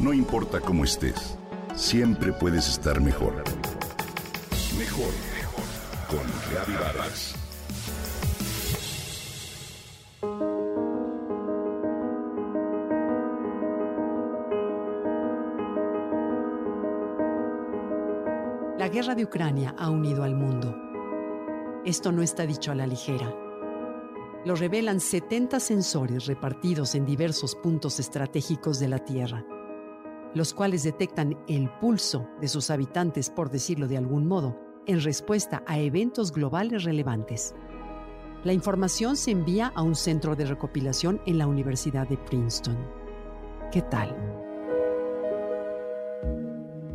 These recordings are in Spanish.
No importa cómo estés, siempre puedes estar mejor. Mejor, mejor. Con Reavivadas. La guerra de Ucrania ha unido al mundo. Esto no está dicho a la ligera. Lo revelan 70 sensores repartidos en diversos puntos estratégicos de la Tierra, los cuales detectan el pulso de sus habitantes, por decirlo de algún modo, en respuesta a eventos globales relevantes. La información se envía a un centro de recopilación en la Universidad de Princeton. ¿Qué tal?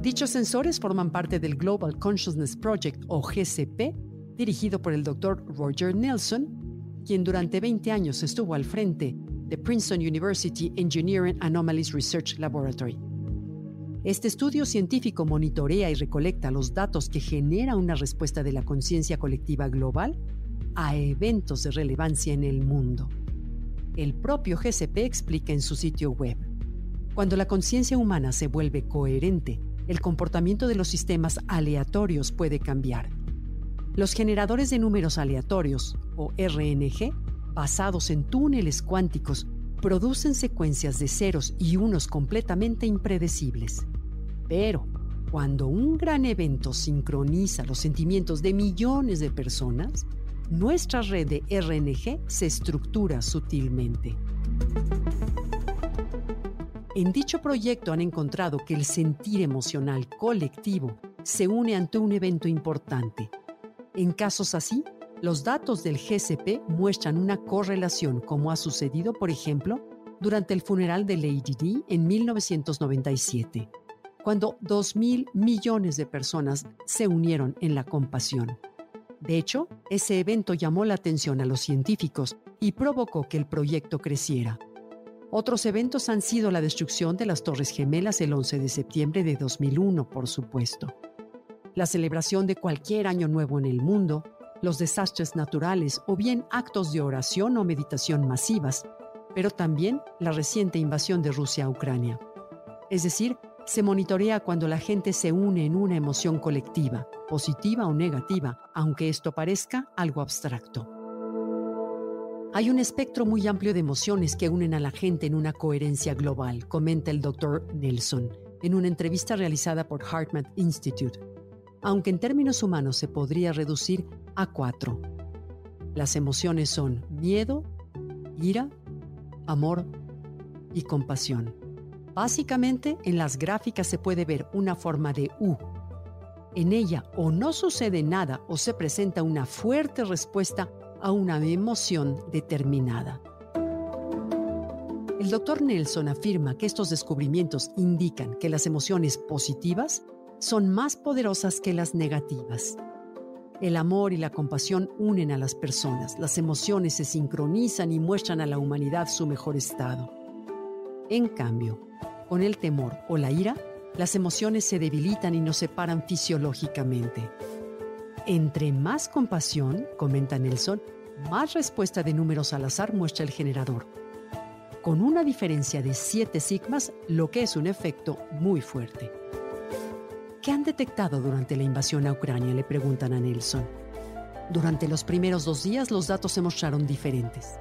Dichos sensores forman parte del Global Consciousness Project o GCP, dirigido por el Dr. Roger Nelson, quien durante 20 años estuvo al frente de Princeton University Engineering Anomalies Research Laboratory. Este estudio científico monitorea y recolecta los datos que genera una respuesta de la conciencia colectiva global a eventos de relevancia en el mundo. El propio GCP explica en su sitio web, cuando la conciencia humana se vuelve coherente, el comportamiento de los sistemas aleatorios puede cambiar. Los generadores de números aleatorios, o RNG, basados en túneles cuánticos, producen secuencias de ceros y unos completamente impredecibles. Pero, cuando un gran evento sincroniza los sentimientos de millones de personas, nuestra red de RNG se estructura sutilmente. En dicho proyecto han encontrado que el sentir emocional colectivo se une ante un evento importante. En casos así, los datos del GCP muestran una correlación como ha sucedido, por ejemplo, durante el funeral de Lady Di en 1997, cuando 2.000 millones de personas se unieron en la compasión. De hecho, ese evento llamó la atención a los científicos y provocó que el proyecto creciera. Otros eventos han sido la destrucción de las Torres Gemelas el 11 de septiembre de 2001, por supuesto. La celebración de cualquier año nuevo en el mundo, los desastres naturales o bien actos de oración o meditación masivas, pero también la reciente invasión de Rusia a Ucrania. Es decir, se monitorea cuando la gente se une en una emoción colectiva, positiva o negativa, aunque esto parezca algo abstracto. Hay un espectro muy amplio de emociones que unen a la gente en una coherencia global, comenta el Dr. Nelson en una entrevista realizada por HeartMath Institute, aunque en términos humanos se podría reducir a cuatro. Las emociones son miedo, ira, amor y compasión. Básicamente, en las gráficas se puede ver una forma de U. En ella o no sucede nada o se presenta una fuerte respuesta a una emoción determinada. El doctor Nelson afirma que estos descubrimientos indican que las emociones positivas son más poderosas que las negativas. El amor y la compasión unen a las personas, las emociones se sincronizan y muestran a la humanidad su mejor estado. En cambio, con el temor o la ira, las emociones se debilitan y nos separan fisiológicamente. Entre más compasión, comenta Nelson, más respuesta de números al azar muestra el generador, con una diferencia de 7 sigmas, lo que es un efecto muy fuerte. ¿Qué han detectado durante la invasión a Ucrania? le preguntan a Nelson. Durante los primeros dos días los datos se mostraron diferentes.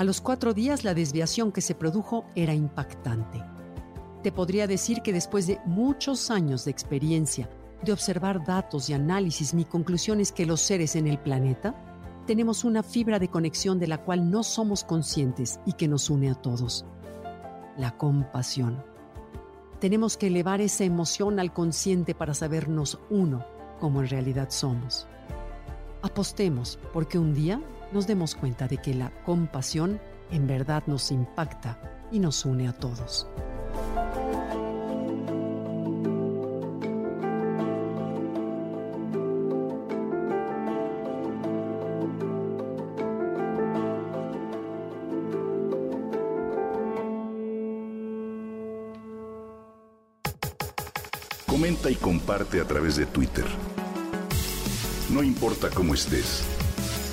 A los cuatro días la desviación que se produjo era impactante. Te podría decir que después de muchos años de experiencia, de observar datos y análisis, mi conclusión es que los seres en el planeta tenemos una fibra de conexión de la cual no somos conscientes y que nos une a todos. La compasión. Tenemos que elevar esa emoción al consciente para sabernos uno como en realidad somos. Apostemos porque un día nos demos cuenta de que la compasión en verdad nos impacta y nos une a todos. Comenta y comparte a través de Twitter. No importa cómo estés,